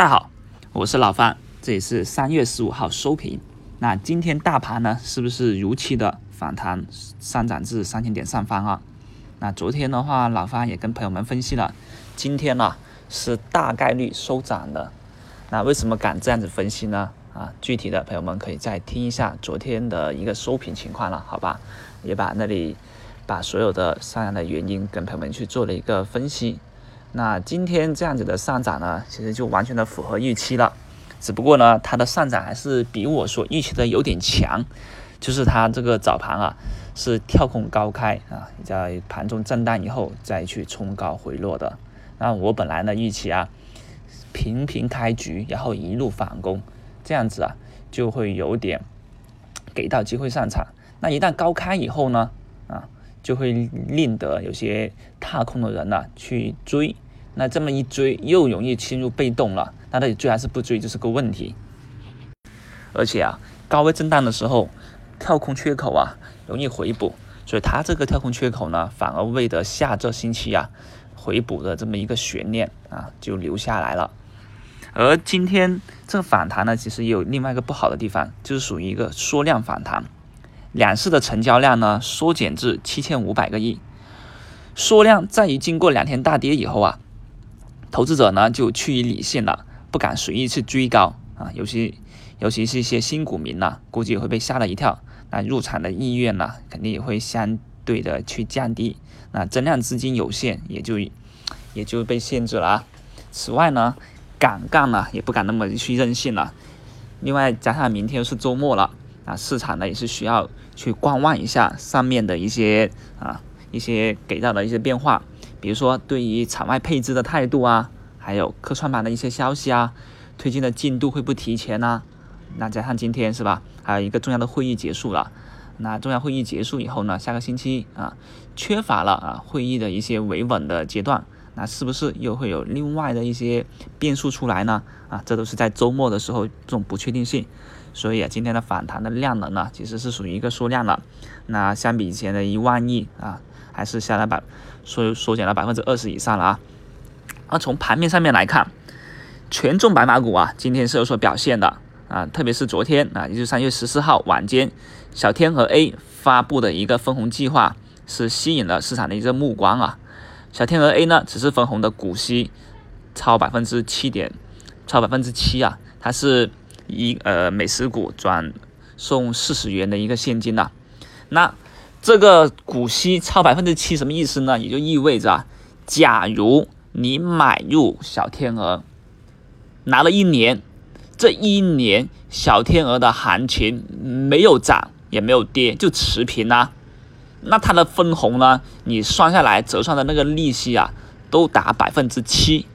大家好，我是老范，这里是三月十五号收评。那今天大盘呢，是不是如期的反弹上涨至三千点上方啊？那昨天的话，老范也跟朋友们分析了，今天呢是大概率收涨的。那为什么敢这样子分析呢？啊，具体的朋友们可以再听一下昨天的一个收评情况了，好吧？也把那里把所有的上涨的原因跟朋友们去做了一个分析。那今天这样子的上涨呢，其实就完全的符合预期了，只不过呢，它的上涨还是比我所预期的有点强，就是它这个早盘啊是跳空高开啊，在盘中震荡以后再去冲高回落的。那我本来呢预期啊平平开局，然后一路反攻，这样子啊就会有点给到机会上场。那一旦高开以后呢，啊。就会令得有些踏空的人呢去追，那这么一追又容易侵入被动了，那到底追还是不追就是个问题。而且啊，高位震荡的时候，跳空缺口啊容易回补，所以它这个跳空缺口呢，反而为的下这星期啊回补的这么一个悬念啊就留下来了。而今天这个反弹呢，其实也有另外一个不好的地方，就是属于一个缩量反弹。两市的成交量呢缩减至七千五百个亿，缩量在于经过两天大跌以后啊，投资者呢就趋于理性了，不敢随意去追高啊，尤其尤其是一些新股民呢，估计也会被吓了一跳，那入场的意愿呢肯定也会相对的去降低，那增量资金有限，也就也就被限制了啊。此外呢，敢干呢也不敢那么去任性了，另外加上明天又是周末了。啊，市场呢也是需要去观望一下上面的一些啊一些给到的一些变化，比如说对于场外配置的态度啊，还有科创板的一些消息啊，推进的进度会不提前呢？那加上今天是吧，还有一个重要的会议结束了，那重要会议结束以后呢，下个星期啊缺乏了啊会议的一些维稳的阶段，那是不是又会有另外的一些变数出来呢？啊，这都是在周末的时候这种不确定性。所以啊，今天的反弹的量能呢，其实是属于一个缩量了。那相比以前的一万亿啊，还是下来百缩缩减了百分之二十以上了啊。而从盘面上面来看，权重白马股啊，今天是有所表现的啊，特别是昨天啊，也就是三月十四号晚间，小天鹅 A 发布的一个分红计划是吸引了市场的一个目光啊。小天鹅 A 呢，只是分红的股息超百分之七点，超百分之七啊，它是。一呃，美食股转送四十元的一个现金呐，那这个股息超百分之七什么意思呢？也就意味着，假如你买入小天鹅，拿了一年，这一年小天鹅的行情没有涨也没有跌，就持平呐，那它的分红呢，你算下来折算的那个利息啊，都达百分之七，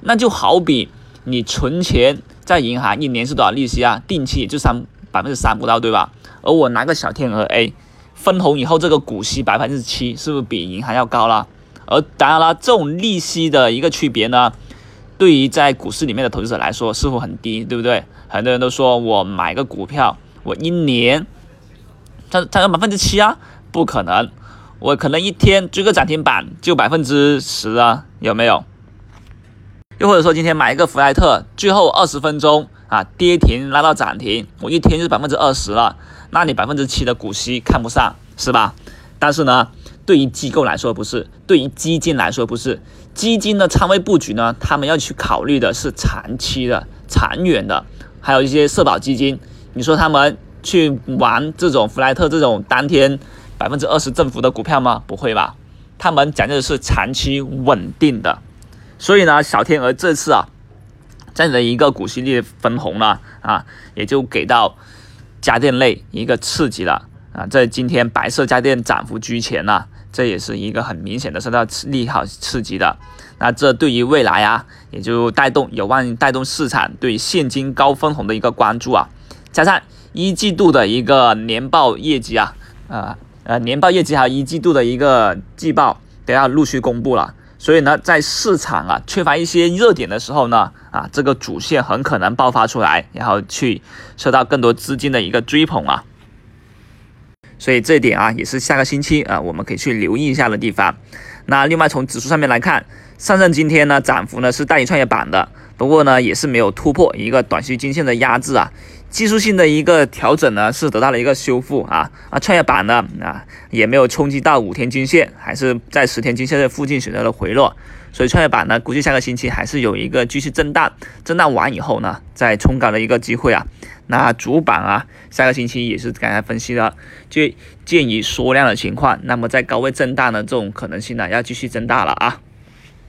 那就好比你存钱。在银行一年是多少利息啊？定期也就三百分之三不到，对吧？而我拿个小天鹅 A 分红以后，这个股息百分之七，是不是比银行要高了？而当然了，这种利息的一个区别呢，对于在股市里面的投资者来说，似乎很低，对不对？很多人都说我买个股票，我一年它它有百分之七啊，不可能，我可能一天追个涨停板就百分之十啊，有没有？又或者说今天买一个福莱特，最后二十分钟啊跌停拉到涨停，我一天就是百分之二十了，那你百分之七的股息看不上是吧？但是呢，对于机构来说不是，对于基金来说不是，基金的仓位布局呢，他们要去考虑的是长期的、长远的，还有一些社保基金，你说他们去玩这种福莱特这种当天百分之二十振幅的股票吗？不会吧？他们讲究的是长期稳定的。所以呢，小天鹅这次啊，这样的一个股息率分红呢，啊，也就给到家电类一个刺激了啊。在今天白色家电涨幅居前呢，这也是一个很明显的受到利好刺激的。那这对于未来啊，也就带动有望带动市场对现金高分红的一个关注啊。加上一季度的一个年报业绩啊，呃呃，年报业绩还有一季度的一个季报都要陆续公布了。所以呢，在市场啊缺乏一些热点的时候呢，啊，这个主线很可能爆发出来，然后去受到更多资金的一个追捧啊。所以这一点啊，也是下个星期啊，我们可以去留意一下的地方。那另外从指数上面来看，上证今天呢涨幅呢是大于创业板的，不过呢，也是没有突破一个短期均线的压制啊。技术性的一个调整呢，是得到了一个修复啊啊，创业板呢啊也没有冲击到五天均线，还是在十天均线的附近选择了回落，所以创业板呢，估计下个星期还是有一个继续震荡，震荡完以后呢，再冲高的一个机会啊。那主板啊，下个星期也是刚才分析的，就鉴于缩量的情况，那么在高位震荡的这种可能性呢，要继续增大了啊。